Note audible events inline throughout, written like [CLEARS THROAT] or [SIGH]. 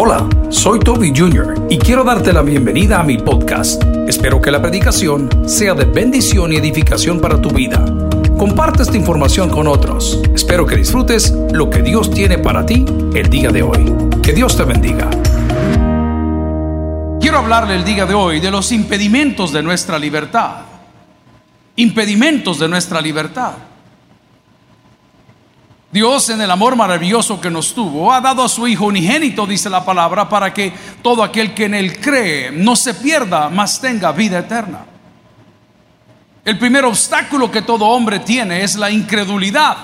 Hola, soy Toby Jr. y quiero darte la bienvenida a mi podcast. Espero que la predicación sea de bendición y edificación para tu vida. Comparte esta información con otros. Espero que disfrutes lo que Dios tiene para ti el día de hoy. Que Dios te bendiga. Quiero hablarle el día de hoy de los impedimentos de nuestra libertad. Impedimentos de nuestra libertad. Dios en el amor maravilloso que nos tuvo ha dado a su Hijo unigénito, dice la palabra, para que todo aquel que en Él cree no se pierda, mas tenga vida eterna. El primer obstáculo que todo hombre tiene es la incredulidad.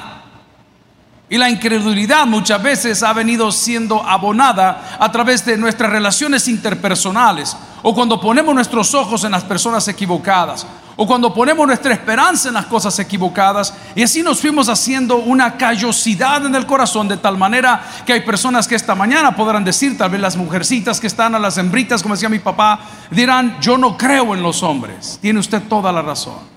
Y la incredulidad muchas veces ha venido siendo abonada a través de nuestras relaciones interpersonales o cuando ponemos nuestros ojos en las personas equivocadas o cuando ponemos nuestra esperanza en las cosas equivocadas y así nos fuimos haciendo una callosidad en el corazón de tal manera que hay personas que esta mañana podrán decir, tal vez las mujercitas que están a las hembritas, como decía mi papá, dirán, yo no creo en los hombres. Tiene usted toda la razón.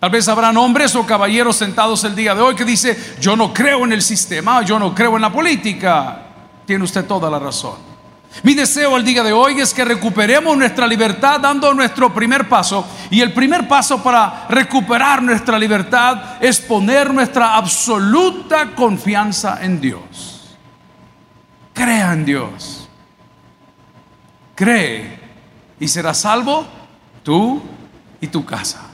Tal vez habrán hombres o caballeros sentados el día de hoy que dice, yo no creo en el sistema, yo no creo en la política. Tiene usted toda la razón. Mi deseo el día de hoy es que recuperemos nuestra libertad dando nuestro primer paso. Y el primer paso para recuperar nuestra libertad es poner nuestra absoluta confianza en Dios. Crea en Dios. Cree y serás salvo tú y tu casa.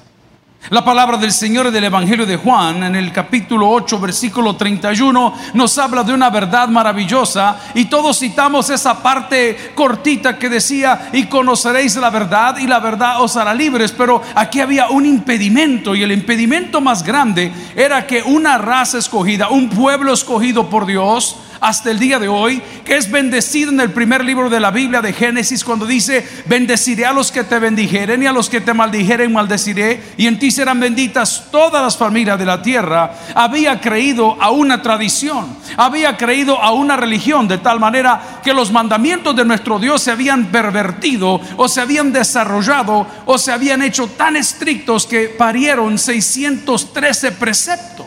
La palabra del Señor del Evangelio de Juan en el capítulo 8 versículo 31 nos habla de una verdad maravillosa y todos citamos esa parte cortita que decía y conoceréis la verdad y la verdad os hará libres, pero aquí había un impedimento y el impedimento más grande era que una raza escogida, un pueblo escogido por Dios, hasta el día de hoy, que es bendecido en el primer libro de la Biblia de Génesis, cuando dice, bendeciré a los que te bendijeren y a los que te maldijeren maldeciré, y en ti serán benditas todas las familias de la tierra, había creído a una tradición, había creído a una religión, de tal manera que los mandamientos de nuestro Dios se habían pervertido o se habían desarrollado o se habían hecho tan estrictos que parieron 613 preceptos.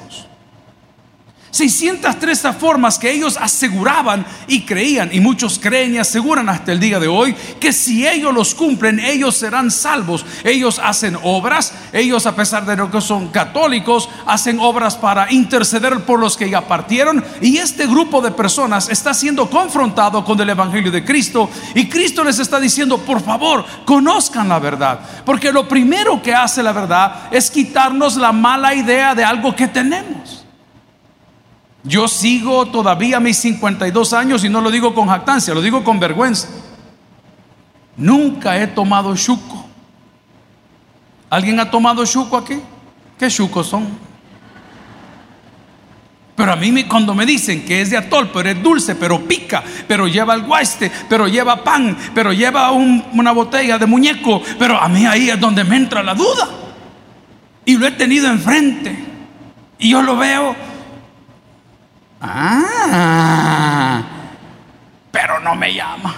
613 formas que ellos aseguraban y creían, y muchos creen y aseguran hasta el día de hoy, que si ellos los cumplen, ellos serán salvos. Ellos hacen obras, ellos a pesar de que son católicos, hacen obras para interceder por los que ya partieron, y este grupo de personas está siendo confrontado con el Evangelio de Cristo, y Cristo les está diciendo, por favor, conozcan la verdad, porque lo primero que hace la verdad es quitarnos la mala idea de algo que tenemos. Yo sigo todavía mis 52 años y no lo digo con jactancia, lo digo con vergüenza. Nunca he tomado chuco. ¿Alguien ha tomado chuco aquí? ¿Qué chucos son? Pero a mí cuando me dicen que es de atol, pero es dulce, pero pica, pero lleva el guaste, pero lleva pan, pero lleva una botella de muñeco, pero a mí ahí es donde me entra la duda. Y lo he tenido enfrente. Y yo lo veo Ah, pero no me llama.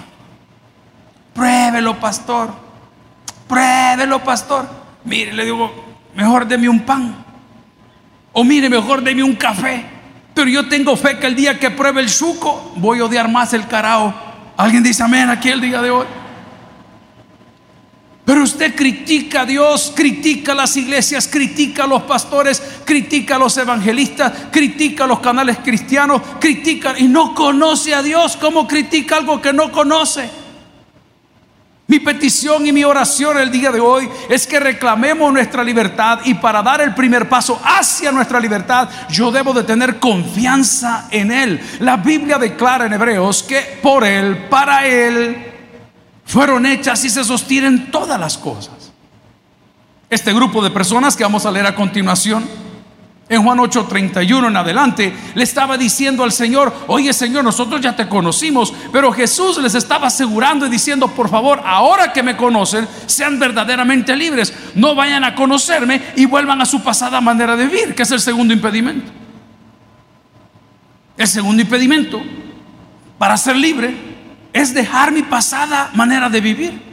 Pruébelo, pastor. Pruébelo, pastor. Mire, le digo, mejor deme un pan. O mire, mejor deme un café. Pero yo tengo fe que el día que pruebe el suco, voy a odiar más el carao. Alguien dice amén aquí el día de hoy. Pero usted critica a Dios, critica a las iglesias, critica a los pastores, critica a los evangelistas, critica a los canales cristianos, critica y no conoce a Dios. ¿Cómo critica algo que no conoce? Mi petición y mi oración el día de hoy es que reclamemos nuestra libertad y para dar el primer paso hacia nuestra libertad yo debo de tener confianza en Él. La Biblia declara en Hebreos que por Él, para Él, fueron hechas y se sostienen todas las cosas. Este grupo de personas que vamos a leer a continuación, en Juan 8:31 en adelante, le estaba diciendo al Señor, oye Señor, nosotros ya te conocimos, pero Jesús les estaba asegurando y diciendo, por favor, ahora que me conocen, sean verdaderamente libres, no vayan a conocerme y vuelvan a su pasada manera de vivir, que es el segundo impedimento. El segundo impedimento para ser libre es dejar mi pasada manera de vivir.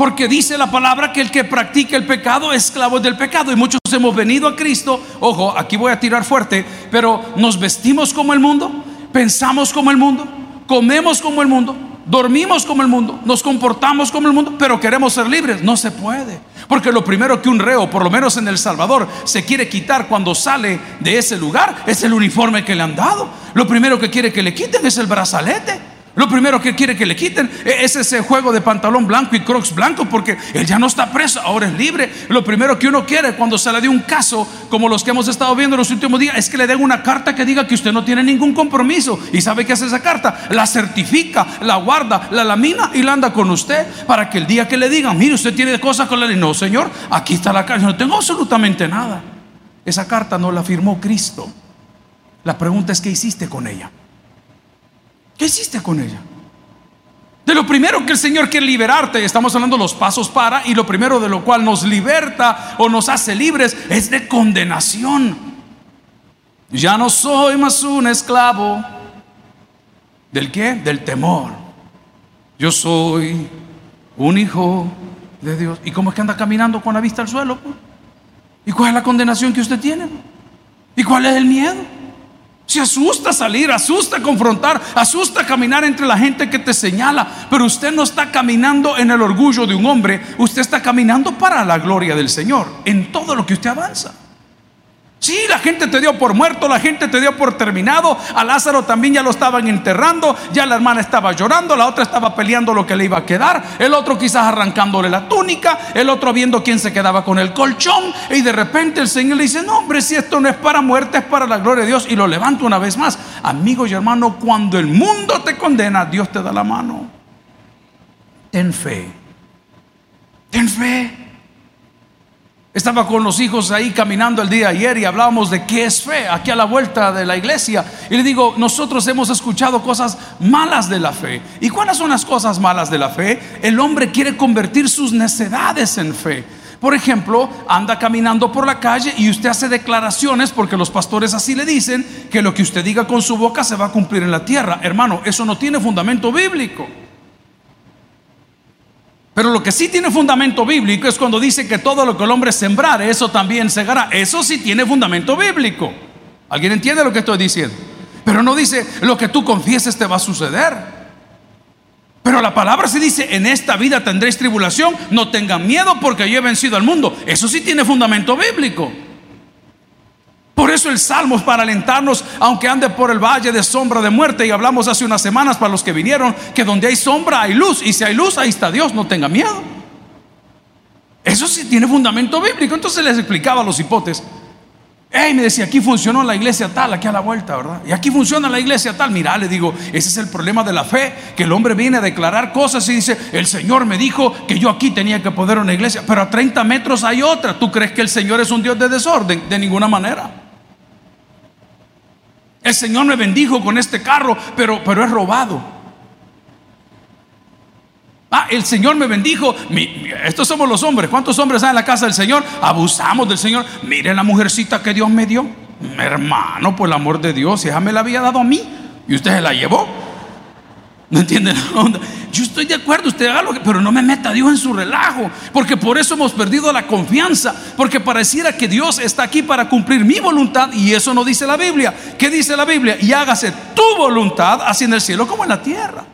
Porque dice la palabra que el que practica el pecado es esclavo del pecado. Y muchos hemos venido a Cristo. Ojo, aquí voy a tirar fuerte, pero nos vestimos como el mundo, pensamos como el mundo, comemos como el mundo, dormimos como el mundo, nos comportamos como el mundo, pero queremos ser libres. No se puede. Porque lo primero que un reo, por lo menos en El Salvador, se quiere quitar cuando sale de ese lugar es el uniforme que le han dado. Lo primero que quiere que le quiten es el brazalete. Lo primero que quiere que le quiten es ese juego de pantalón blanco y crocs blanco porque él ya no está preso, ahora es libre. Lo primero que uno quiere cuando se le de un caso como los que hemos estado viendo en los últimos días es que le den una carta que diga que usted no tiene ningún compromiso. ¿Y sabe qué hace esa carta? La certifica, la guarda, la lamina y la anda con usted para que el día que le digan, mire, usted tiene cosas con la ley. No, señor, aquí está la carta, no tengo absolutamente nada. Esa carta no la firmó Cristo. La pregunta es, ¿qué hiciste con ella? ¿Qué hiciste con ella? De lo primero que el Señor quiere liberarte, estamos hablando de los pasos para, y lo primero de lo cual nos liberta o nos hace libres es de condenación. Ya no soy más un esclavo. ¿Del qué? Del temor. Yo soy un hijo de Dios. ¿Y cómo es que anda caminando con la vista al suelo? ¿Y cuál es la condenación que usted tiene? ¿Y cuál es el miedo? Se asusta salir, asusta confrontar, asusta caminar entre la gente que te señala, pero usted no está caminando en el orgullo de un hombre, usted está caminando para la gloria del Señor en todo lo que usted avanza. Sí, la gente te dio por muerto, la gente te dio por terminado. A Lázaro también ya lo estaban enterrando, ya la hermana estaba llorando, la otra estaba peleando lo que le iba a quedar, el otro quizás arrancándole la túnica, el otro viendo quién se quedaba con el colchón. Y de repente el Señor le dice, no hombre, si esto no es para muerte, es para la gloria de Dios. Y lo levanta una vez más. Amigos y hermanos, cuando el mundo te condena, Dios te da la mano. Ten fe. Ten fe. Estaba con los hijos ahí caminando el día de ayer y hablábamos de qué es fe, aquí a la vuelta de la iglesia. Y le digo, nosotros hemos escuchado cosas malas de la fe. ¿Y cuáles son las cosas malas de la fe? El hombre quiere convertir sus necedades en fe. Por ejemplo, anda caminando por la calle y usted hace declaraciones porque los pastores así le dicen que lo que usted diga con su boca se va a cumplir en la tierra. Hermano, eso no tiene fundamento bíblico. Pero lo que sí tiene fundamento bíblico es cuando dice que todo lo que el hombre sembrare, eso también segará. Eso sí tiene fundamento bíblico. ¿Alguien entiende lo que estoy diciendo? Pero no dice lo que tú confieses te va a suceder. Pero la palabra sí dice, en esta vida tendréis tribulación, no tengan miedo porque yo he vencido al mundo. Eso sí tiene fundamento bíblico. Por eso el salmo es para alentarnos, aunque ande por el valle de sombra de muerte. Y hablamos hace unas semanas para los que vinieron, que donde hay sombra hay luz. Y si hay luz, ahí está Dios, no tenga miedo. Eso sí tiene fundamento bíblico. Entonces les explicaba a los hipotes. Hey, me decía, aquí funcionó la iglesia tal, aquí a la vuelta, ¿verdad? Y aquí funciona la iglesia tal. Mira, le digo, ese es el problema de la fe, que el hombre viene a declarar cosas y dice, el Señor me dijo que yo aquí tenía que poder una iglesia, pero a 30 metros hay otra. ¿Tú crees que el Señor es un Dios de desorden? De ninguna manera. El Señor me bendijo con este carro, pero, pero es robado. Ah, el Señor me bendijo. estos somos los hombres. ¿Cuántos hombres hay en la casa del Señor? Abusamos del Señor. Mire la mujercita que Dios me dio. Hermano, por el amor de Dios, ella me la había dado a mí y usted se la llevó. ¿No entienden la onda? Yo estoy de acuerdo, usted haga lo que, pero no me meta Dios en su relajo, porque por eso hemos perdido la confianza, porque pareciera que Dios está aquí para cumplir mi voluntad y eso no dice la Biblia. ¿Qué dice la Biblia? Y hágase tu voluntad, así en el cielo como en la tierra.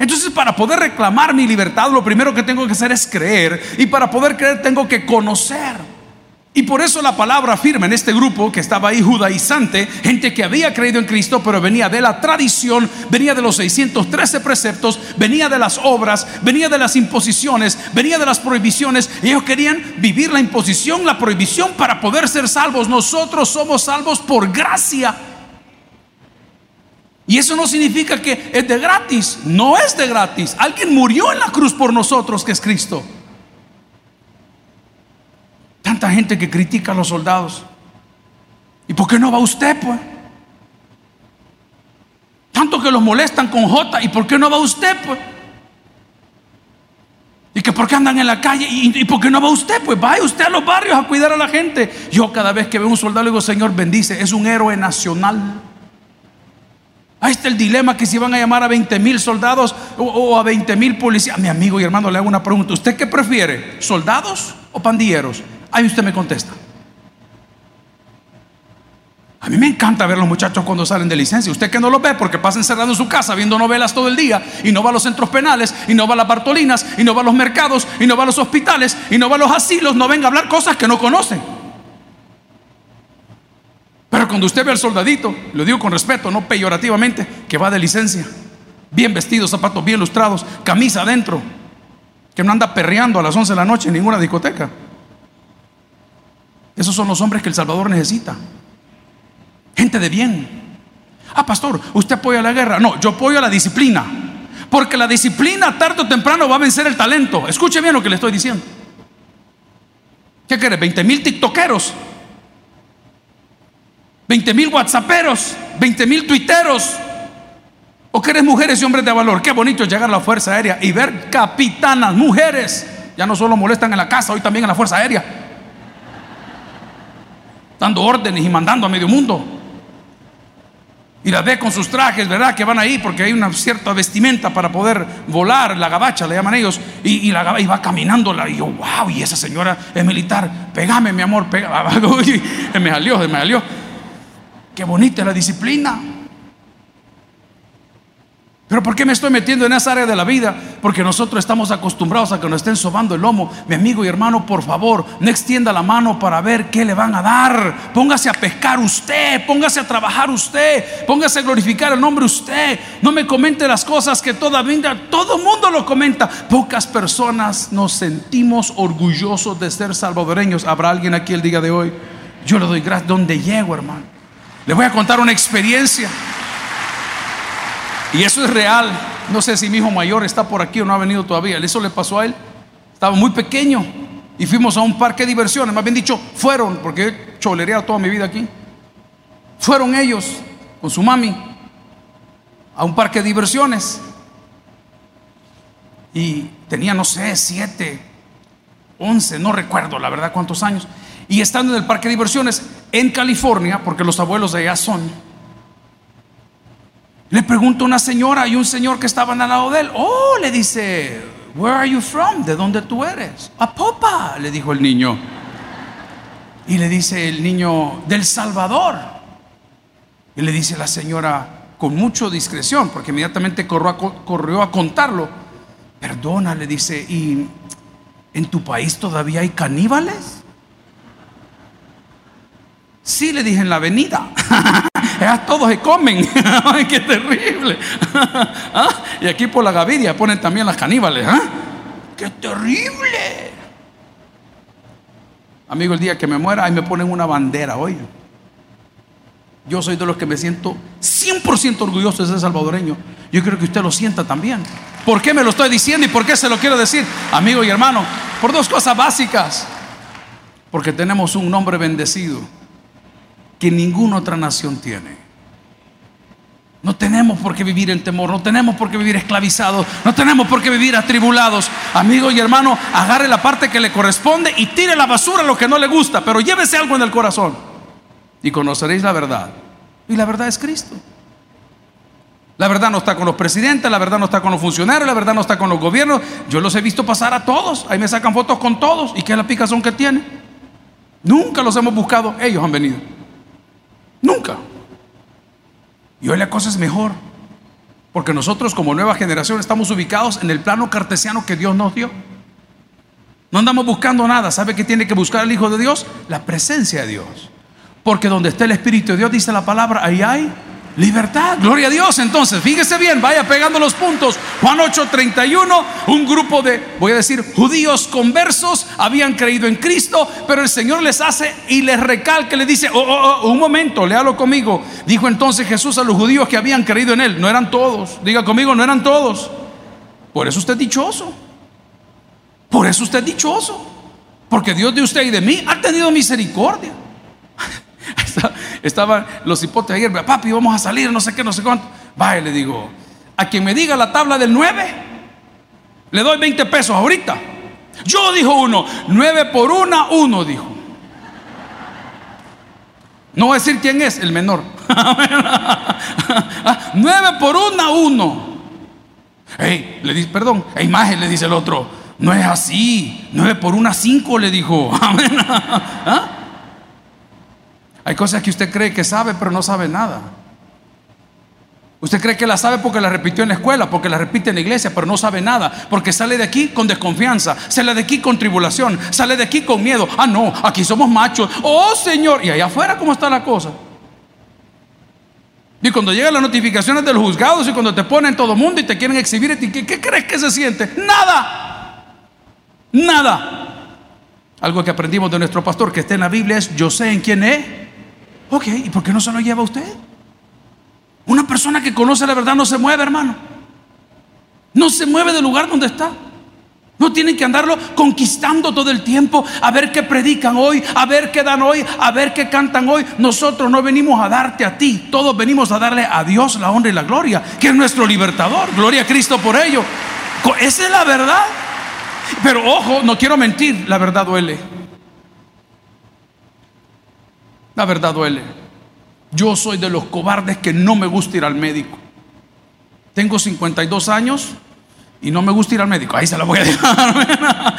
Entonces, para poder reclamar mi libertad, lo primero que tengo que hacer es creer, y para poder creer tengo que conocer. Y por eso la palabra afirma en este grupo que estaba ahí judaizante, gente que había creído en Cristo, pero venía de la tradición, venía de los 613 preceptos, venía de las obras, venía de las imposiciones, venía de las prohibiciones. Y ellos querían vivir la imposición, la prohibición para poder ser salvos. Nosotros somos salvos por gracia. Y eso no significa que es de gratis, no es de gratis. Alguien murió en la cruz por nosotros, que es Cristo. Tanta gente que critica a los soldados. ¿Y por qué no va usted, pues? Tanto que los molestan con J. ¿Y por qué no va usted, pues? ¿Y que por qué andan en la calle? ¿Y, por qué no va usted? Pues vaya usted a los barrios a cuidar a la gente. Yo cada vez que veo un soldado digo, Señor, bendice. Es un héroe nacional. Ahí está el dilema que si van a llamar a 20 mil soldados o, a 20 mil policías. Mi amigo y hermano le hago una pregunta. ¿Usted qué prefiere? ¿Soldados o pandilleros? Ahí usted me contesta. A mí me encanta ver los muchachos cuando salen de licencia. Usted que no los ve porque pasa encerrado en su casa viendo novelas todo el día y no va a los centros penales y no va a las Bartolinas y no va a los mercados y no va a los hospitales y no va a los asilos, no venga a hablar cosas que no conocen. Pero cuando usted ve al soldadito, lo digo con respeto, no peyorativamente, que va de licencia, bien vestido, zapatos bien lustrados, camisa adentro, que no anda perreando a las 11 de la noche en ninguna discoteca. Esos son los hombres que El Salvador necesita. Gente de bien. Ah, pastor, ¿usted apoya la guerra? No, yo apoyo la disciplina. Porque la disciplina tarde o temprano va a vencer el talento. Escuche bien lo que le estoy diciendo. ¿Qué quiere? ¿20 mil tiktokeros? ¿20 mil whatsapperos? ¿20 mil tuiteros? ¿O querés mujeres y hombres de valor? Qué bonito llegar a la Fuerza Aérea y ver capitanas, mujeres. Ya no solo molestan en la casa, hoy también en la Fuerza Aérea. Dando órdenes y mandando a medio mundo. Y la ve con sus trajes, ¿verdad? Que van ahí porque hay una cierta vestimenta para poder volar, la gabacha le llaman ellos. Y, la, y va caminando, y yo, wow, y esa señora es militar, pégame mi amor, pégame. [LAUGHS] me salió, me salió. Qué bonita la disciplina. Pero ¿por qué me estoy metiendo en esa área de la vida? Porque nosotros estamos acostumbrados a que nos estén sobando el lomo. Mi amigo y hermano, por favor, no extienda la mano para ver qué le van a dar. Póngase a pescar usted, póngase a trabajar usted, póngase a glorificar el nombre usted. No me comente las cosas que todavía todo mundo lo comenta. Pocas personas nos sentimos orgullosos de ser salvadoreños. ¿Habrá alguien aquí el día de hoy? Yo le doy gracias donde llego, hermano. Le voy a contar una experiencia. Y eso es real. No sé si mi hijo mayor está por aquí o no ha venido todavía. Eso le pasó a él. Estaba muy pequeño y fuimos a un parque de diversiones. Más bien dicho, fueron, porque he cholereado toda mi vida aquí. Fueron ellos con su mami a un parque de diversiones. Y tenía, no sé, siete, once, no recuerdo la verdad cuántos años. Y estando en el parque de diversiones en California, porque los abuelos de allá son, le pregunta una señora y un señor que estaban al lado de él. Oh, le dice, Where are you from? ¿De dónde tú eres? A Popa, le dijo el niño. Y le dice el niño, del Salvador. Y le dice la señora con mucha discreción, porque inmediatamente corrió a, contarlo. Perdona, le dice, ¿y en tu país todavía hay caníbales? Sí, le dije en la avenida. [LAUGHS] todos se comen. [LAUGHS] Ay, qué terrible. [LAUGHS] ¿Ah? Y aquí por la Gavidia ponen también las caníbales. ¿ah? Qué terrible. Amigo, el día que me muera, ahí me ponen una bandera, oye. Yo soy de los que me siento 100% orgulloso de ser salvadoreño. Yo creo que usted lo sienta también. ¿Por qué me lo estoy diciendo y por qué se lo quiero decir, amigo y hermano? Por dos cosas básicas. Porque tenemos un nombre bendecido que ninguna otra nación tiene. No tenemos por qué vivir en temor, no tenemos por qué vivir esclavizados, no tenemos por qué vivir atribulados. Amigo y hermano, agarre la parte que le corresponde y tire la basura lo que no le gusta, pero llévese algo en el corazón y conoceréis la verdad. Y la verdad es Cristo. La verdad no está con los presidentes, la verdad no está con los funcionarios, la verdad no está con los gobiernos. Yo los he visto pasar a todos, ahí me sacan fotos con todos. ¿Y qué es la picazón que tienen? Nunca los hemos buscado, ellos han venido. Nunca. Y hoy la cosa es mejor. Porque nosotros como nueva generación estamos ubicados en el plano cartesiano que Dios nos dio. No andamos buscando nada. ¿Sabe qué tiene que buscar el Hijo de Dios? La presencia de Dios. Porque donde está el Espíritu de Dios, dice la palabra, ahí hay Libertad, gloria a Dios. Entonces, fíjese bien, vaya pegando los puntos. Juan 8:31, un grupo de, voy a decir, judíos conversos habían creído en Cristo, pero el Señor les hace y les recalca, le dice, oh, oh, oh, un momento, léalo conmigo. Dijo entonces Jesús a los judíos que habían creído en Él, no eran todos, diga conmigo, no eran todos. Por eso usted es dichoso. Por eso usted es dichoso. Porque Dios de usted y de mí ha tenido misericordia. Estaban los hipotes ayer, papi, vamos a salir, no sé qué, no sé cuánto. Vaya, le digo, a quien me diga la tabla del 9, le doy 20 pesos ahorita. Yo dijo uno, 9 por una, uno dijo. No voy a decir quién es, el menor. [LAUGHS] 9 por una, uno. Hey, le dice, perdón, imagen, le dice el otro. No es así. 9 por una, 5, le dijo. [LAUGHS] ¿Ah? Hay cosas que usted cree que sabe, pero no sabe nada. Usted cree que la sabe porque la repitió en la escuela, porque la repite en la iglesia, pero no sabe nada, porque sale de aquí con desconfianza, sale de aquí con tribulación, sale de aquí con miedo. Ah, no, aquí somos machos. Oh, Señor, y allá afuera cómo está la cosa. Y cuando llegan las notificaciones de los juzgados y cuando te ponen todo mundo y te quieren exhibir, ¿qué, ¿qué crees que se siente? Nada. Nada. Algo que aprendimos de nuestro pastor que está en la Biblia es, yo sé en quién es. Ok, ¿y por qué no se lo lleva usted? Una persona que conoce la verdad no se mueve, hermano. No se mueve del lugar donde está. No tienen que andarlo conquistando todo el tiempo, a ver qué predican hoy, a ver qué dan hoy, a ver qué cantan hoy. Nosotros no venimos a darte a ti, todos venimos a darle a Dios la honra y la gloria, que es nuestro libertador. Gloria a Cristo por ello. Esa es la verdad. Pero ojo, no quiero mentir, la verdad duele. La verdad duele. Yo soy de los cobardes que no me gusta ir al médico. Tengo 52 años y no me gusta ir al médico. Ahí se la voy a dejar.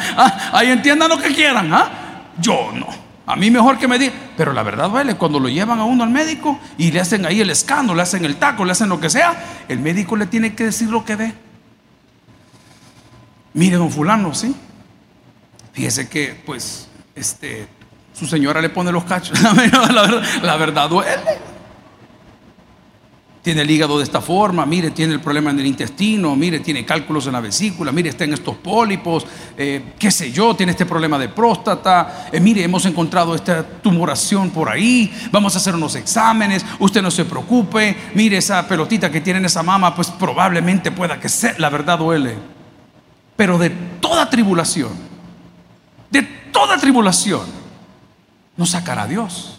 [LAUGHS] Ah, ahí entiendan lo que quieran. ¿ah? Yo no. A mí mejor que me digan. Pero la verdad duele cuando lo llevan a uno al médico y le hacen ahí el escándalo, le hacen el taco, le hacen lo que sea. El médico le tiene que decir lo que ve. Mire, don Fulano, ¿sí? Fíjese que, pues, este, su señora le pone los cachos. [LAUGHS] la, verdad, duele tiene el hígado de esta forma, mire, tiene el problema en el intestino, mire, tiene cálculos en la vesícula, mire, está en estos pólipos, eh, qué sé yo, tiene este problema de próstata, eh, mire, hemos encontrado esta tumoración por ahí, vamos a hacer unos exámenes, usted no se preocupe, mire esa pelotita que tiene en esa mama, pues probablemente pueda que sea, la verdad duele. Pero de toda tribulación, de toda tribulación, nos sacará Dios.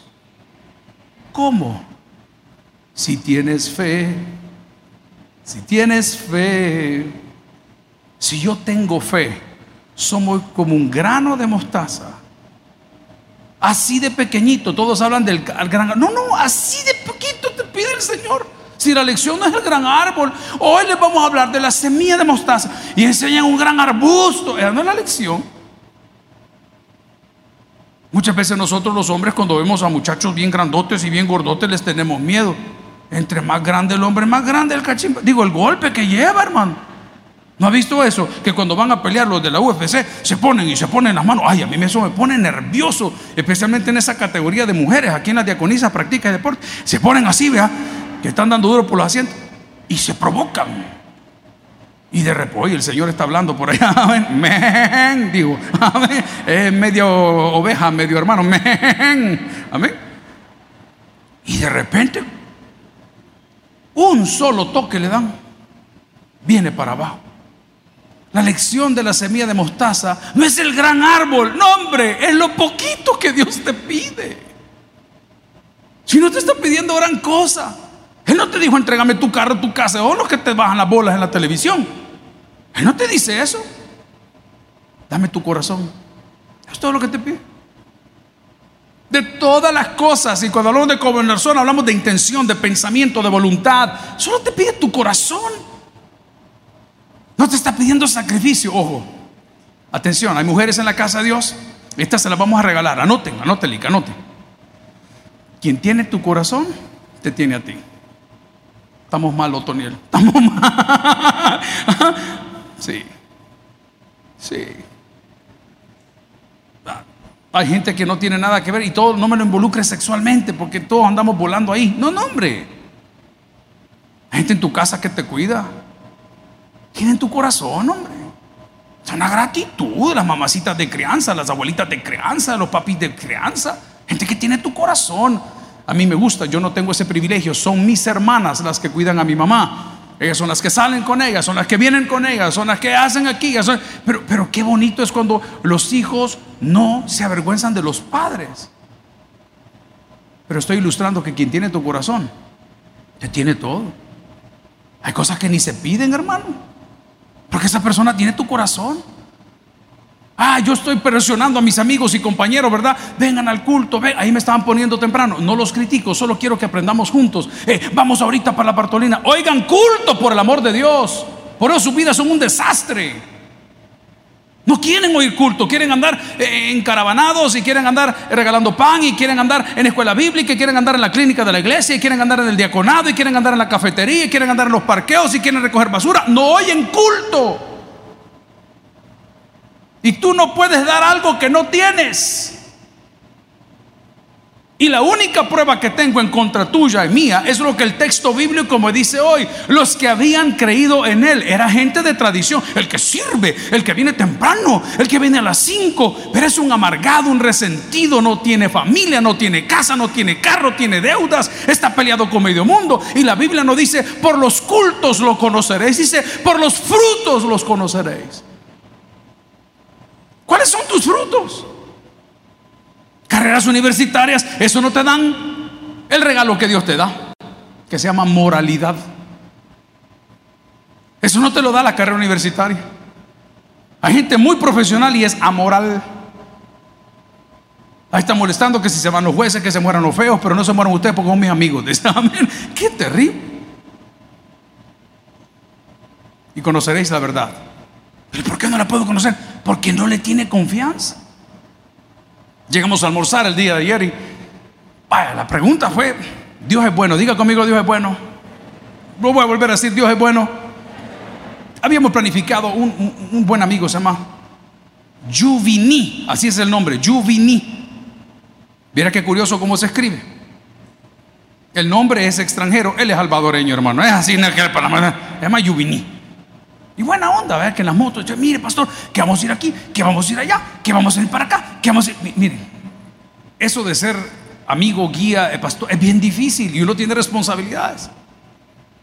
¿Cómo? Si tienes fe, si tienes fe, si yo tengo fe, somos como un grano de mostaza. Así de pequeñito, todos hablan del gran No, no, así de poquito te pide el Señor. Si la lección no es el gran árbol, hoy les vamos a hablar de la semilla de mostaza y enseñan un gran arbusto. Esa no es la lección. Muchas veces nosotros los hombres cuando vemos a muchachos bien grandotes y bien gordotes les tenemos miedo. Entre más grande el hombre, más grande el cachimba. Digo, el golpe que lleva, hermano. ¿No ha visto eso? Que cuando van a pelear los de la UFC se ponen y se ponen las manos. Ay, a mí eso me pone nervioso, especialmente en esa categoría de mujeres. Aquí en la diaconisa practica el deporte. Se ponen así, vea, que están dando duro por los asientos y se provocan. Y de repente, el Señor está hablando por allá. [LAUGHS] Amén. Digo, amén. Es medio oveja, medio hermano. Amén. Amén. Y de repente un solo toque le dan, viene para abajo. La lección de la semilla de mostaza no es el gran árbol, no hombre, es lo poquito que Dios te pide. Si no te está pidiendo gran cosa, Él no te dijo entrégame tu carro, tu casa, o los que te bajan las bolas en la televisión. Él no te dice eso. Dame tu corazón. Es todo lo que te pide de todas las cosas. Y cuando hablamos de gobernación, hablamos de intención, de pensamiento, de voluntad. Solo te pide tu corazón. No te está pidiendo sacrificio. Ojo, atención, hay mujeres en la casa de Dios. Estas se las vamos a regalar. Anoten, anoten, anoten. Quien tiene tu corazón, te tiene a ti. Estamos mal, Otoniel. Estamos [LAUGHS] mal. Sí. Sí. Hay gente que no tiene nada que ver y todo no me lo involucre sexualmente porque todos andamos volando ahí. No, no, hombre. Hay gente en tu casa que te cuida. Tiene en tu corazón, hombre. Es una gratitud, las mamacitas de crianza, las abuelitas de crianza, los papis de crianza. Gente que tiene tu corazón. A mí me gusta, yo no tengo ese privilegio. Son mis hermanas las que cuidan a mi mamá. Ellas son las que salen con ella, son las que vienen con ella, son las que hacen aquí. Pero, pero qué bonito es cuando los hijos no se avergüenzan de los padres. Pero estoy ilustrando que quien tiene tu corazón, te tiene todo. Hay cosas que ni se piden, hermano. Porque esa persona tiene tu corazón. Ah, yo estoy presionando a mis amigos y compañeros, ¿verdad? Vengan al culto, ven. ahí me estaban poniendo temprano. No los critico, solo quiero que aprendamos juntos. Eh, vamos ahorita para la Bartolina. Oigan, culto por el amor de Dios. Por eso sus vidas son un desastre. No quieren oír culto, quieren andar eh, encaravanados y quieren andar regalando pan y quieren andar en escuela bíblica y quieren andar en la clínica de la iglesia y quieren andar en el diaconado y quieren andar en la cafetería y quieren andar en los parqueos y quieren recoger basura. No oyen culto. Y tú no puedes dar algo que no tienes. Y la única prueba que tengo en contra tuya y mía es lo que el texto bíblico me dice hoy. Los que habían creído en él era gente de tradición, el que sirve, el que viene temprano, el que viene a las 5, pero es un amargado, un resentido, no tiene familia, no tiene casa, no tiene carro, tiene deudas, está peleado con medio mundo. Y la Biblia no dice, por los cultos lo conoceréis, dice, por los frutos los conoceréis. ¿Cuáles son tus frutos? Carreras universitarias, eso no te dan el regalo que Dios te da, que se llama moralidad. Eso no te lo da la carrera universitaria. Hay gente muy profesional y es amoral. Ahí está molestando que si se van los jueces, que se mueran los feos, pero no se mueran ustedes porque son mis amigos. [LAUGHS] Amén. Qué terrible. Y conoceréis la verdad. ¿Pero por qué no la puedo conocer? Porque no le tiene confianza. Llegamos a almorzar el día de ayer y vaya, la pregunta fue, Dios es bueno, diga conmigo Dios es bueno. No voy a volver a decir Dios es bueno. Habíamos planificado un, buen amigo, se llama Juvini, así es el nombre, Juvini. Mira qué curioso cómo se escribe. El nombre es extranjero, él es salvadoreño, hermano. Es así en el que se llama Juvini. Y buena onda, ¿verdad? Que en las motos, mire, pastor, que vamos a ir aquí, que vamos a ir allá, que vamos a ir para acá, que vamos a ir. Miren, eso de ser amigo, guía, eh, pastor, es bien difícil y uno tiene responsabilidades.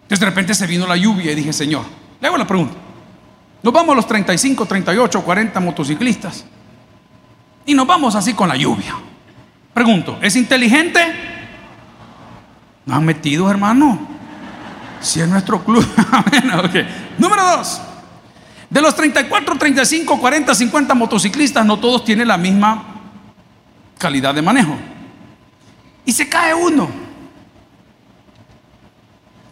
Entonces de repente se vino la lluvia y dije, Señor, le hago la pregunta. Nos vamos los 35, 38, 40 motociclistas y nos vamos así con la lluvia. Pregunto, ¿es inteligente? ¿No han metido, hermano? Si es nuestro club. [LAUGHS] Número dos. De los 34, 35, 40, 50 motociclistas, no todos tienen la misma calidad de manejo. Y se cae uno.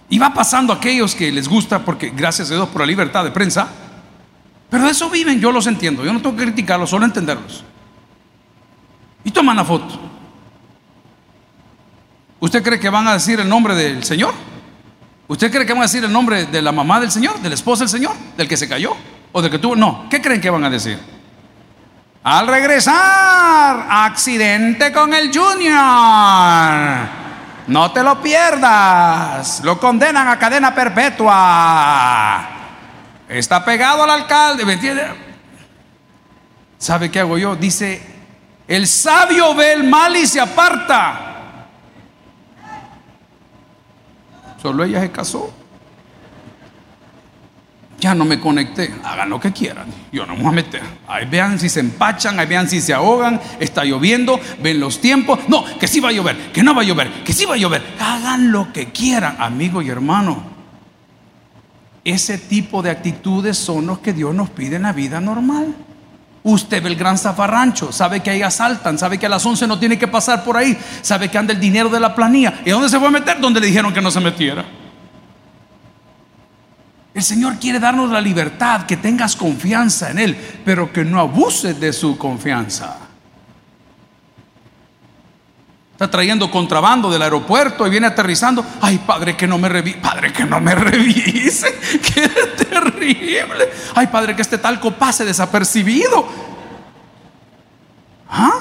Y va pasando aquellos que les gusta, porque gracias a Dios por la libertad de prensa, pero de eso viven, yo los entiendo. Yo no tengo que criticarlos, solo entenderlos. Y toman la foto. ¿Usted cree que van a decir el nombre del Señor? ¿Usted cree que van a decir el nombre de la mamá del Señor, de la esposa del Señor, del que se cayó o del que tuvo? No, ¿qué creen que van a decir? Al regresar, accidente con el Junior. No te lo pierdas. Lo condenan a cadena perpetua. Está pegado al alcalde. ¿Me entiende? ¿Sabe qué hago yo? Dice, el sabio ve el mal y se aparta. Solo ella se casó. Ya no me conecté. Hagan lo que quieran. Yo no me voy a meter. Ahí vean si se empachan, ahí vean si se ahogan. Está lloviendo, ven los tiempos. No, que sí va a llover, que no va a llover, que sí va a llover. Hagan lo que quieran, amigo y hermano. Ese tipo de actitudes son los que Dios nos pide en la vida normal. Usted ve el gran zafarrancho, sabe que ahí asaltan, sabe que a las 11 no tiene que pasar por ahí, sabe que anda el dinero de la planilla. ¿Y dónde se fue a meter? Donde le dijeron que no se metiera. El Señor quiere darnos la libertad, que tengas confianza en Él, pero que no abuses de su confianza. Está trayendo contrabando del aeropuerto y viene aterrizando. Ay, padre, que no me revise. Padre, que no me revise. [LAUGHS] Qué Ay, padre, que este talco pase desapercibido. ¿Ah?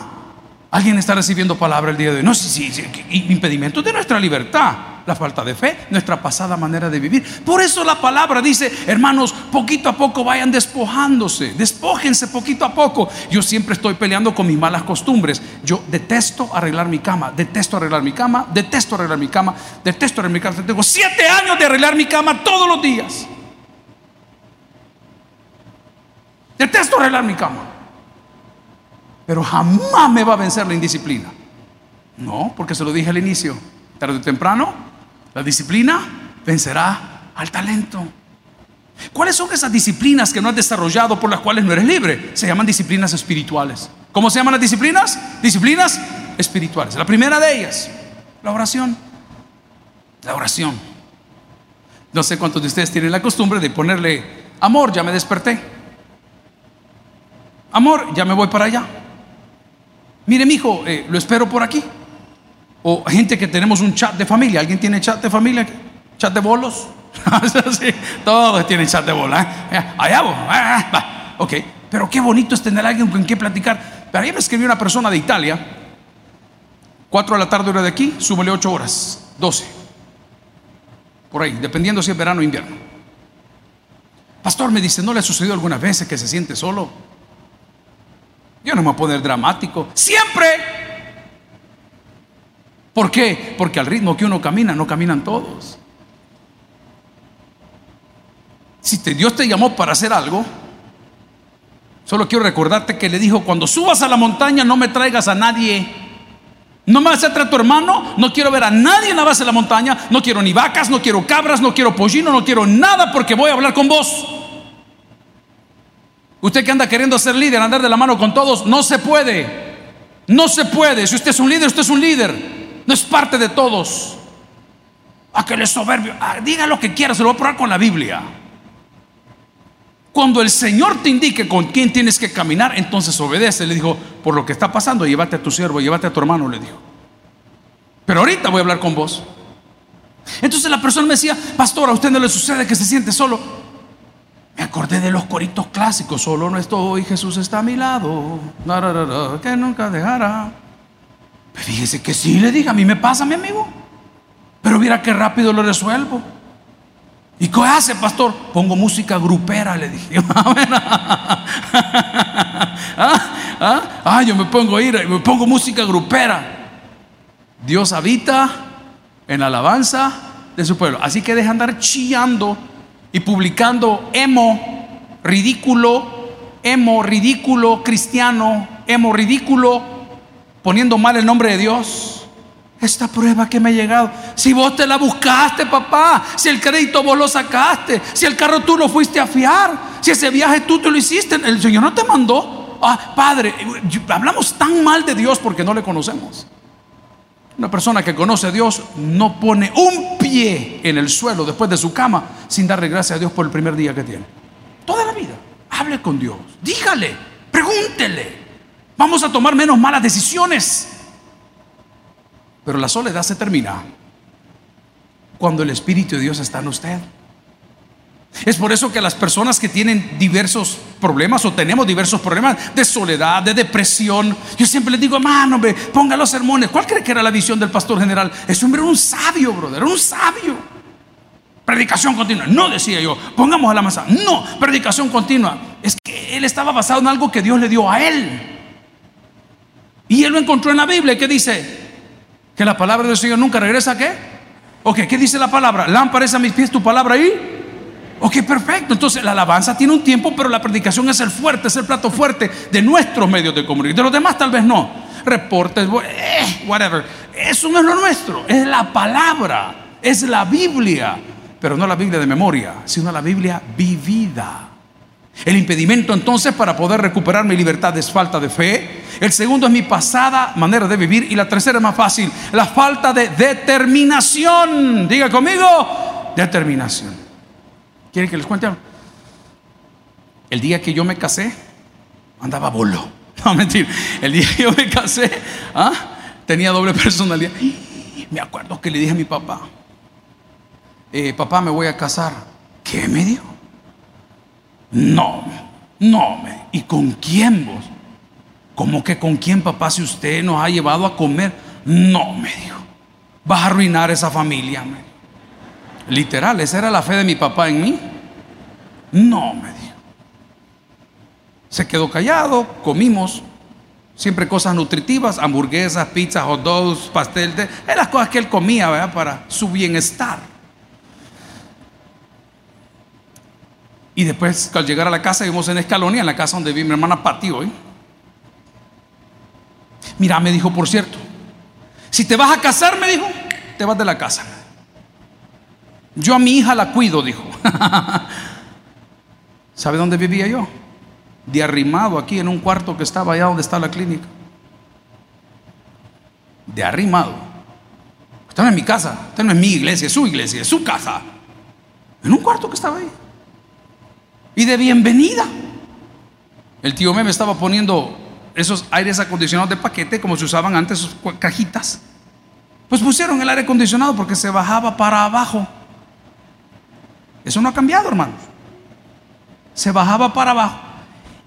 ¿Alguien está recibiendo palabra el día de hoy? No, sí, sí, sí. Impedimento de nuestra libertad la falta de fe, nuestra pasada manera de vivir. Por eso la palabra dice, hermanos, poquito a poco vayan despojándose, despójense poquito a poco. Yo siempre estoy peleando con mis malas costumbres. Yo detesto arreglar mi cama, detesto arreglar mi cama, detesto arreglar mi cama, detesto arreglar mi cama. Tengo siete años de arreglar mi cama todos los días. Detesto arreglar mi cama. Pero jamás me va a vencer la indisciplina. No, porque se lo dije al inicio. Tarde o temprano la disciplina vencerá al talento. ¿Cuáles son esas disciplinas que no has desarrollado por las cuales no eres libre? Se llaman disciplinas espirituales. ¿Cómo se llaman las disciplinas? Disciplinas espirituales. La primera de ellas, la oración. La oración. No sé cuántos de ustedes tienen la costumbre de ponerle amor, ya me desperté. Amor, ya me voy para allá. Mire, mi hijo, eh, lo espero por aquí. O gente que tenemos un chat de familia. ¿Alguien tiene chat de familia? ¿Chat de bolos? [LAUGHS] sí, todos tienen chat de bola. ¿eh? Allá vos. Ah, ok, pero qué bonito es tener a alguien con quien platicar. Pero ahí me escribió una persona de Italia. 4 de la tarde hora de aquí, súbele 8 horas, 12. Por ahí, dependiendo si es verano o invierno. Pastor me dice, ¿no le ha sucedido alguna vez que se siente solo? Yo no me voy a poner dramático. Siempre. ¿Por qué? Porque al ritmo que uno camina, no caminan todos. Si Dios te llamó para hacer algo, solo quiero recordarte que le dijo, cuando subas a la montaña no me traigas a nadie. No me vas a traer a tu hermano, no quiero ver a nadie en la base de la montaña, no quiero ni vacas, no quiero cabras, no quiero pollino, no quiero nada porque voy a hablar con vos. Usted que anda queriendo ser líder, andar de la mano con todos, no se puede. No se puede. Si usted es un líder, usted es un líder. No es parte de todos. A que le soberbio. Ah, diga lo que quiera, se lo voy a probar con la Biblia. Cuando el Señor te indique con quién tienes que caminar, entonces obedece. Le dijo, por lo que está pasando, llévate a tu siervo, llévate a tu hermano, le dijo. Pero ahorita voy a hablar con vos. Entonces la persona me decía, pastor, a usted no le sucede que se siente solo. Me acordé de los coritos clásicos, solo no estoy, Jesús está a mi lado, que nunca dejará. Pues fíjese que sí le diga, a mí me pasa, mi amigo. Pero mira qué rápido lo resuelvo. ¿Y qué hace, pastor? Pongo música grupera, le dije. [LAUGHS] [LAUGHS] ¿Ah? ¿Ah? ah, yo me pongo a ir, me pongo música grupera. Dios habita en la alabanza de su pueblo. Así que deja andar chillando y publicando emo, ridículo, emo, ridículo, cristiano, emo, ridículo, poniendo mal el nombre de Dios. Esta prueba que me ha llegado, si vos te la buscaste, papá, si el crédito vos lo sacaste, si el carro tú lo fuiste a fiar, si ese viaje tú te lo hiciste, el Señor no te mandó. Ah, padre, hablamos tan mal de Dios porque no le conocemos. Una persona que conoce a Dios no pone un pie en el suelo después de su cama sin darle gracias a Dios por el primer día que tiene. Toda la vida. Hable con Dios. Dígale. Pregúntele. Vamos a tomar menos malas decisiones. Pero la soledad se termina cuando el Espíritu de Dios está en usted. Es por eso que las personas que tienen diversos problemas o tenemos diversos problemas de soledad, de depresión, yo siempre les digo, hermano, ponga los sermones. ¿Cuál cree que era la visión del pastor general? Ese hombre era un sabio, brother, un sabio. Predicación continua. No decía yo, pongamos a la masa. No, predicación continua. Es que él estaba basado en algo que Dios le dio a él. Y él lo encontró en la Biblia que dice que la palabra del Señor nunca regresa a qué? Ok, ¿qué dice la palabra? Lámpara a mis pies tu palabra ahí Ok, perfecto. Entonces la alabanza tiene un tiempo, pero la predicación es el fuerte, es el plato fuerte de nuestros medios de comunicación. De los demás tal vez no. Reportes, eh, whatever. Eso no es lo nuestro. Es la palabra, es la Biblia. Pero no la Biblia de memoria, sino la Biblia vivida. El impedimento entonces para poder recuperar mi libertad es falta de fe. El segundo es mi pasada manera de vivir. Y la tercera es más fácil, la falta de determinación. Diga conmigo, determinación. ¿Quieren que les cuente? El día que yo me casé, andaba bolo. [LAUGHS] No, mentir. El día que yo me casé, ¿ah? tenía doble personalidad. [GASPS] Me acuerdo que le dije a mi papá, eh, papá, me voy a casar. ¿Qué me dijo? No, no, me. ¿y con quién vos? ¿Cómo que con quién, papá, si usted nos ha llevado a comer? No, me dijo. Vas a arruinar esa familia, me Literal, esa era la fe de mi papá en mí. No, me dijo. Se quedó callado, comimos, siempre cosas nutritivas, hamburguesas, pizzas, hot dogs, pastel, de, eran las cosas que él comía. Para su bienestar. Y después, al llegar a la casa, vimos en Escalonia, en la casa donde vive mi hermana Pati hoy. Mira, me dijo, por cierto, si te vas a casar, me dijo, te vas de la casa. Yo a mi hija la cuido, dijo. [LAUGHS] ¿Sabe dónde vivía yo? De arrimado aquí en un cuarto que estaba allá donde está la clínica. De arrimado. Estaba en mi casa. Esta no es mi iglesia, es su iglesia, es su casa. En un cuarto que estaba ahí. Y de bienvenida. El tío me estaba poniendo esos aires acondicionados de paquete, como se usaban antes, sus cajitas. Pues pusieron el aire acondicionado porque se bajaba para abajo. Eso no ha cambiado, hermanos. Se bajaba para abajo.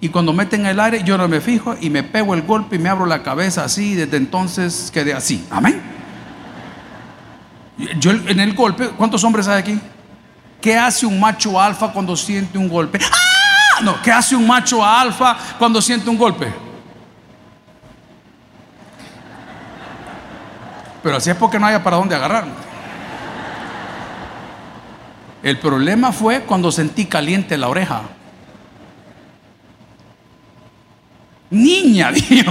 Y cuando meten el aire, yo no me fijo y me pego el golpe y me abro la cabeza así. Y desde entonces quedé así. Amén. Yo en el golpe, ¿cuántos hombres hay aquí? ¿Qué hace un macho alfa cuando siente un golpe? ¡Ah! No, ¿qué hace un macho alfa cuando siente un golpe? Pero así es porque no haya para dónde agarrar. El problema fue cuando sentí caliente la oreja. Niña, [LAUGHS] dije.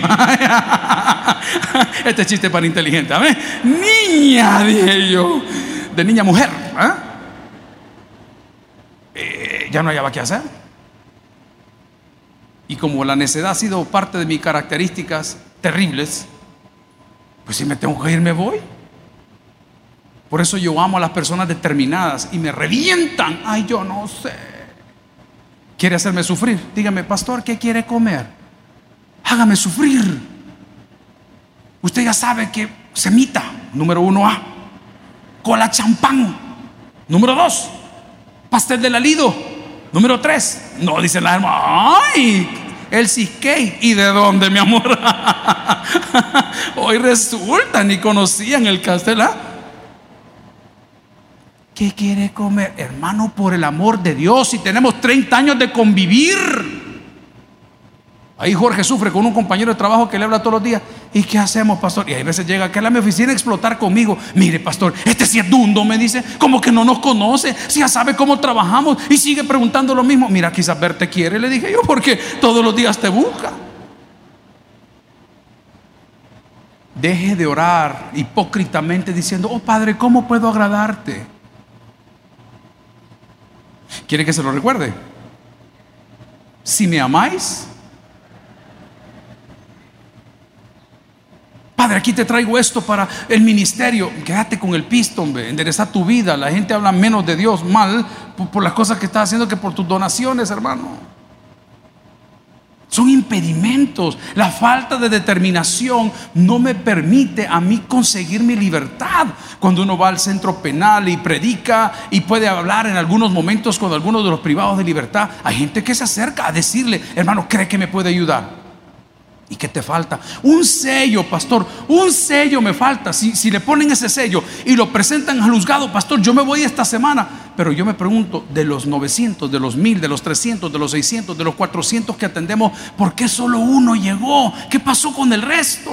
Este chiste para inteligente. Niña, dije yo. De niña mujer. ¿eh? Eh, ya no había qué hacer. Y como la necedad ha sido parte de mis características terribles, pues si me tengo que ir, me voy. Por eso yo amo a las personas determinadas y me revientan. Ay, yo no sé. ¿Quiere hacerme sufrir? Dígame, pastor, ¿qué quiere comer? Hágame sufrir. Usted ya sabe que semita, número uno A. Cola champán, número dos. Pastel del alido, número tres. No, dice la hermana, ay, el cisquey. ¿Y de dónde, mi amor? [LAUGHS] Hoy resulta, ni conocían el castelán. ¿Qué quiere comer? Hermano, por el amor de Dios, si tenemos 30 años de convivir. Ahí Jorge sufre con un compañero de trabajo que le habla todos los días. ¿Y qué hacemos, pastor? Y a veces llega que a mi oficina a explotar conmigo. Mire, pastor, este sí es dundo, me dice. Como que no nos conoce. Si ya sabe cómo trabajamos y sigue preguntando lo mismo. Mira, quizás ver te quiere, le dije yo, porque todos los días te busca. Deje de orar hipócritamente diciendo, oh Padre, ¿cómo puedo agradarte? ¿Quiere que se lo recuerde? Si me amáis, Padre, aquí te traigo esto para el ministerio. Quédate con el pisto, hombre. Endereza tu vida. La gente habla menos de Dios mal por, las cosas que estás haciendo que por tus donaciones, hermano. Son impedimentos. La falta de determinación no me permite a mí conseguir mi libertad. Cuando uno va al centro penal y predica y puede hablar en algunos momentos con algunos de los privados de libertad, hay gente que se acerca a decirle, hermano, ¿cree que me puede ayudar? ¿Y qué te falta? Un sello, pastor. Un sello me falta. Si, si, le ponen ese sello y lo presentan al juzgado, pastor, yo me voy esta semana. Pero yo me pregunto, de los 900, de los 1000, de los 300, de los 600, de los 400 que atendemos, ¿por qué solo uno llegó? ¿Qué pasó con el resto?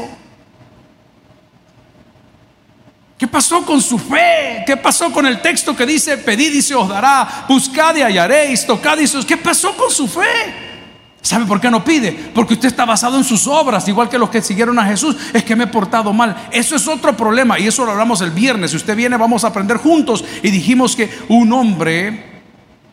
¿Qué pasó con su fe? ¿Qué pasó con el texto que dice, pedid y se os dará, buscad y hallaréis, tocad y se os... ¿Qué pasó con su fe? ¿Sabe por qué no pide? Porque usted está basado en sus obras, igual que los que siguieron a Jesús. Es que me he portado mal. Eso es otro problema y eso lo hablamos el viernes. Si usted viene, vamos a aprender juntos. Y dijimos que un hombre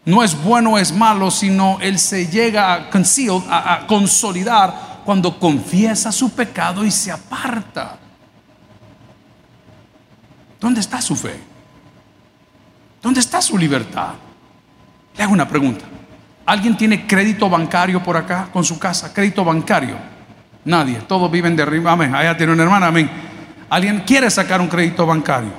no es bueno o es malo, sino él se llega a, a consolidar cuando confiesa su pecado y se aparta. ¿Dónde está su fe? ¿Dónde está su libertad? Le hago una pregunta. ¿Alguien tiene crédito bancario por acá con su casa? Crédito bancario. Nadie. Todos viven de arriba. Amén. Allá tiene una hermana. Amén. ¿Alguien quiere sacar un crédito bancario?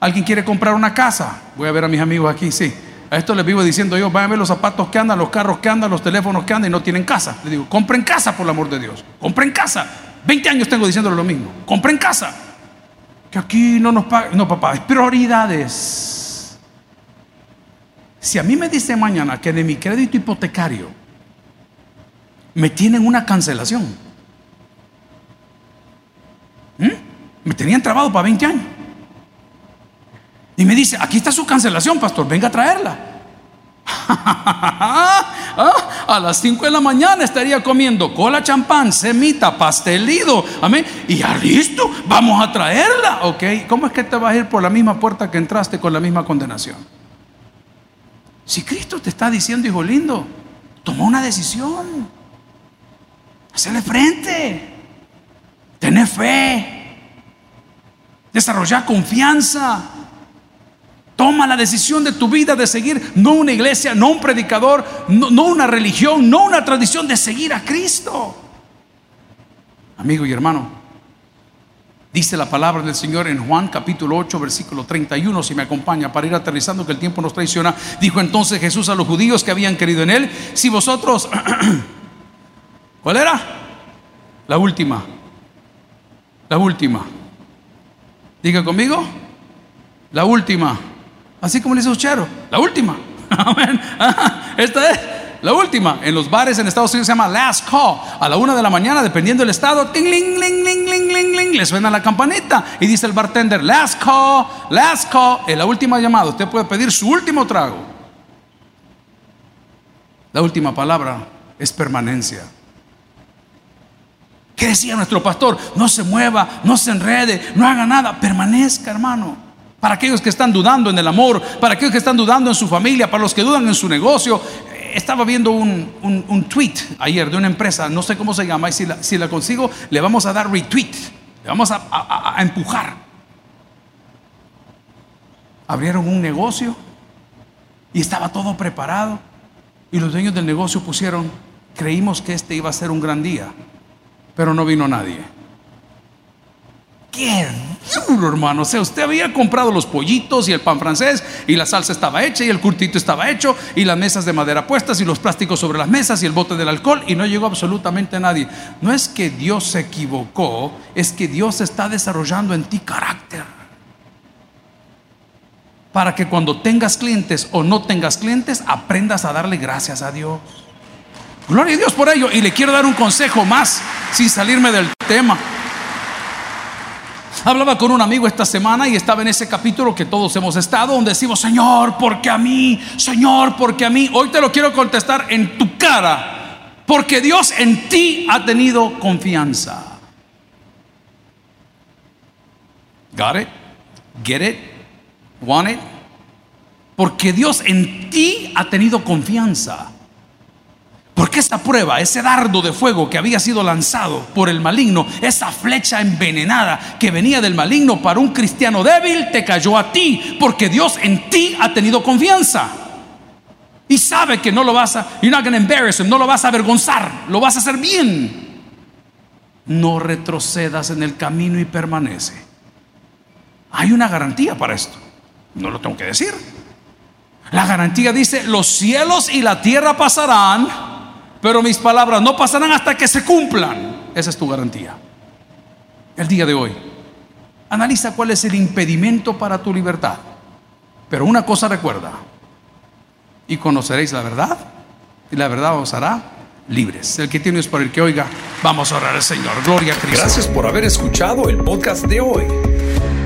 ¿Alguien quiere comprar una casa? Voy a ver a mis amigos aquí, sí. A esto les vivo diciendo yo, vayan a ver los zapatos que andan, los carros que andan, los teléfonos que andan y no tienen casa. Les digo, compren casa por el amor de Dios. Compren casa. 20 años tengo diciéndole lo mismo. Compren casa. Que aquí no nos pagan. No, papá, es prioridades. Si a mí me dice mañana que de mi crédito hipotecario me tienen una cancelación, me tenían trabado para 20 años. Y me dice, aquí está su cancelación, pastor, venga a traerla. [LAUGHS] a las 5 de la mañana estaría comiendo cola champán, semita, pastelido, amén. Y ya listo, vamos a traerla, ok. ¿Cómo es que te vas a ir por la misma puerta que entraste con la misma condenación? Si Cristo te está diciendo, hijo lindo, toma una decisión. Hacerle frente. Tener fe. Desarrollar confianza. Toma la decisión de tu vida de seguir no una iglesia, no un predicador, no, no, una religión, no una tradición, de seguir a Cristo. Amigo y hermano, dice la palabra del Señor en Juan capítulo 8, versículo 31, si me acompaña para ir aterrizando que el tiempo nos traiciona. Dijo entonces Jesús a los judíos que habían querido en él, si vosotros, [CLEARS THROAT] ¿cuál era? La última, la última. Diga conmigo, la última. Así como le dice Uchero, la última. [LAUGHS] Amén. Esta es la última. En los bares en Estados Unidos se llama last call. A la una de la mañana, dependiendo del estado, ting, ling, ling, ling, le suena la campanita y dice el bartender, last call, last call. En la última llamada, usted puede pedir su último trago. La última palabra es permanencia. ¿Qué decía nuestro pastor? No se mueva, no se enrede, no haga nada, permanezca, hermano. Para aquellos que están dudando en el amor, para aquellos que están dudando en su familia, para los que dudan en su negocio. Estaba viendo un, tweet ayer de una empresa, no sé cómo se llama, y si la, si la consigo, le vamos a dar retweet, le vamos a, a empujar. Abrieron un negocio y estaba todo preparado. Y los dueños del negocio pusieron, creímos que este iba a ser un gran día, pero no vino nadie. Qué hermano. O sea, usted había comprado los pollitos y el pan francés y la salsa estaba hecha y el curtito estaba hecho y las mesas de madera puestas y los plásticos sobre las mesas y el bote del alcohol y no llegó absolutamente nadie. No es que Dios se equivocó, es que Dios está desarrollando en ti carácter. Para que cuando tengas clientes o no tengas clientes, aprendas a darle gracias a Dios. Gloria a Dios por ello. Y le quiero dar un consejo más sin salirme del tema. Hablaba con un amigo esta semana y estaba en ese capítulo que todos hemos estado, donde decimos, Señor, porque a mí, Señor, porque a mí. Hoy te lo quiero contestar en tu cara, porque Dios en ti ha tenido confianza. Got it? Get it? Want it? Porque Dios en ti ha tenido confianza. Porque esa prueba, ese dardo de fuego que había sido lanzado por el maligno, esa flecha envenenada que venía del maligno para un cristiano débil, te cayó a ti, porque Dios en ti ha tenido confianza. Y sabe que no lo vas a, no lo vas a avergonzar, lo vas a hacer bien. No retrocedas en el camino y permanece. Hay una garantía para esto. No lo tengo que decir. La garantía dice, los cielos y la tierra pasarán, pero mis palabras no pasarán hasta que se cumplan. Esa es tu garantía. El día de hoy, analiza cuál es el impedimento para tu libertad. Pero una cosa recuerda, y conoceréis la verdad, y la verdad os hará libres. El que tiene es por el que oiga, vamos a orar al Señor. Gloria a Cristo. Gracias por haber escuchado el podcast de hoy.